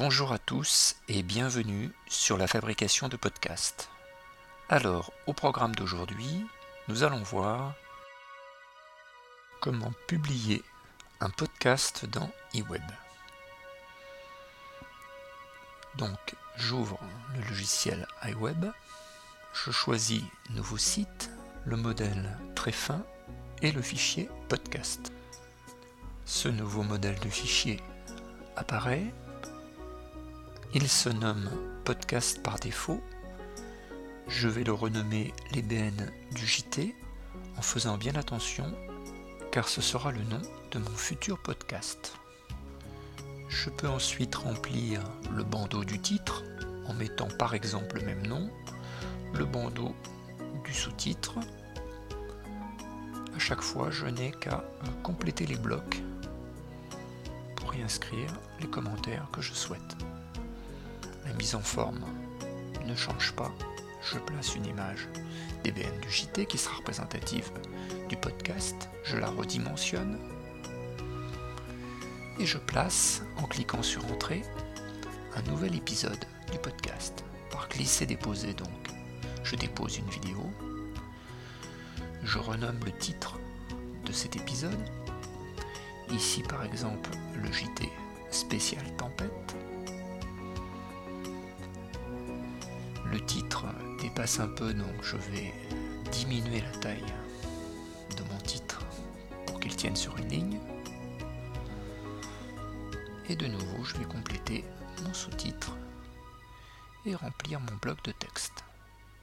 Bonjour à tous et bienvenue sur la fabrication de podcasts. Alors, au programme d'aujourd'hui, nous allons voir comment publier un podcast dans eWeb. Donc, j'ouvre le logiciel iWeb, je choisis Nouveau site, le modèle très fin et le fichier podcast. Ce nouveau modèle de fichier apparaît il se nomme podcast par défaut. Je vais le renommer les BN du JT en faisant bien attention car ce sera le nom de mon futur podcast. Je peux ensuite remplir le bandeau du titre en mettant par exemple le même nom, le bandeau du sous-titre. À chaque fois, je n'ai qu'à compléter les blocs pour y inscrire les commentaires que je souhaite. Mise en forme ne change pas. Je place une image DBN du JT qui sera représentative du podcast. Je la redimensionne. Et je place, en cliquant sur Entrée, un nouvel épisode du podcast. Par glisser-déposer donc. Je dépose une vidéo. Je renomme le titre de cet épisode. Ici par exemple le JT spécial tempête. Le titre dépasse un peu, donc je vais diminuer la taille de mon titre pour qu'il tienne sur une ligne. Et de nouveau, je vais compléter mon sous-titre et remplir mon bloc de texte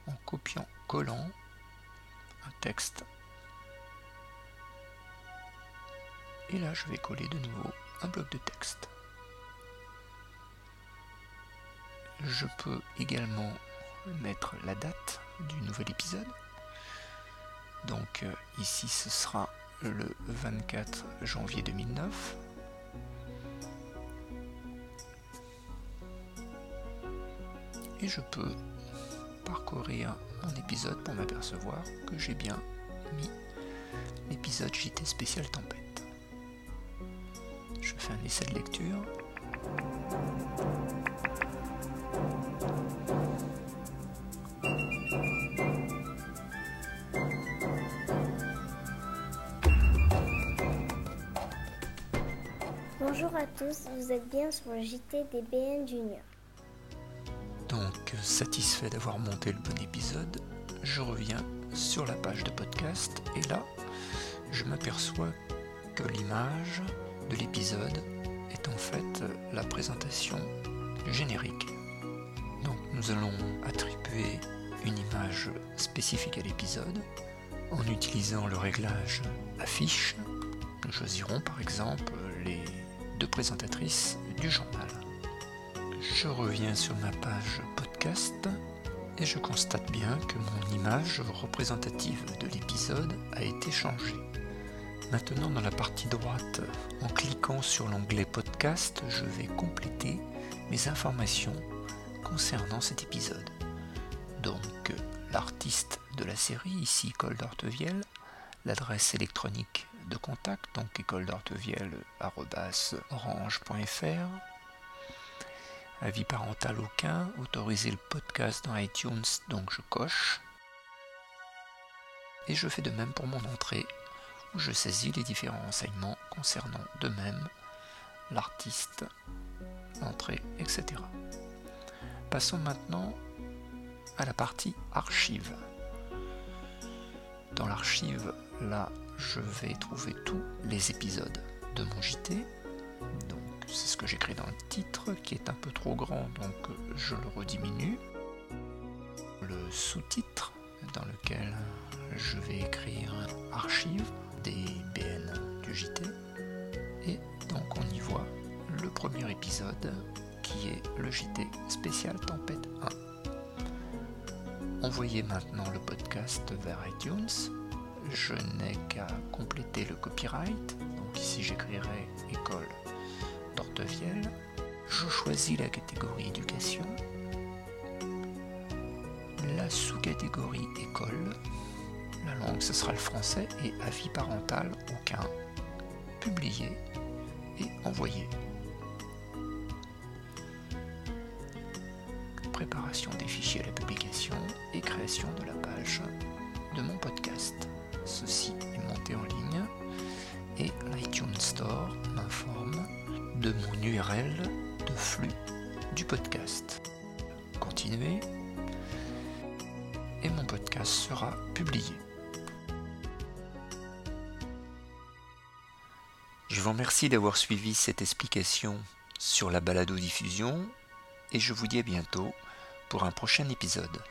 en copiant, collant un texte. Et là, je vais coller de nouveau un bloc de texte. Je peux également mettre la date du nouvel épisode. Donc euh, ici ce sera le 24 janvier 2009. Et je peux parcourir mon épisode pour m'apercevoir que j'ai bien mis l'épisode JT spécial tempête. Je fais un essai de lecture. Bonjour à tous, vous êtes bien sur le JT des BN Junior. Donc, satisfait d'avoir monté le bon épisode, je reviens sur la page de podcast et là, je m'aperçois que l'image de l'épisode est en fait la présentation générique. Donc, nous allons attribuer une image spécifique à l'épisode en utilisant le réglage affiche. Nous choisirons par exemple les deux présentatrices du journal. Je reviens sur ma page podcast et je constate bien que mon image représentative de l'épisode a été changée. Maintenant dans la partie droite, en cliquant sur l'onglet podcast, je vais compléter mes informations concernant cet épisode. Donc l'artiste de la série, ici Cole d'Ortevielle, l'adresse électronique de contact, donc école orange.fr. Avis parental aucun, autoriser le podcast dans iTunes, donc je coche. Et je fais de même pour mon entrée, où je saisis les différents renseignements concernant de même l'artiste, l'entrée, etc. Passons maintenant à la partie archive. Dans l'archive, là, je vais trouver tous les épisodes de mon JT. Donc, c'est ce que j'écris dans le titre, qui est un peu trop grand, donc je le rediminue. Le sous-titre, dans lequel je vais écrire archive des BN du JT. Et donc, on y voit le premier épisode, qui est le JT spécial Tempête 1. Envoyez maintenant le podcast vers iTunes je n'ai qu'à compléter le copyright. Donc ici j'écrirai école d'Ortevielle. Je choisis la catégorie éducation. La sous-catégorie école. La langue ce sera le français et avis parental aucun. Publier et envoyer. vérifier la publication et création de la page. Ceci est monté en ligne et l'iTunes Store m'informe de mon URL de flux du podcast. Continuez et mon podcast sera publié. Je vous remercie d'avoir suivi cette explication sur la balado-diffusion et je vous dis à bientôt pour un prochain épisode.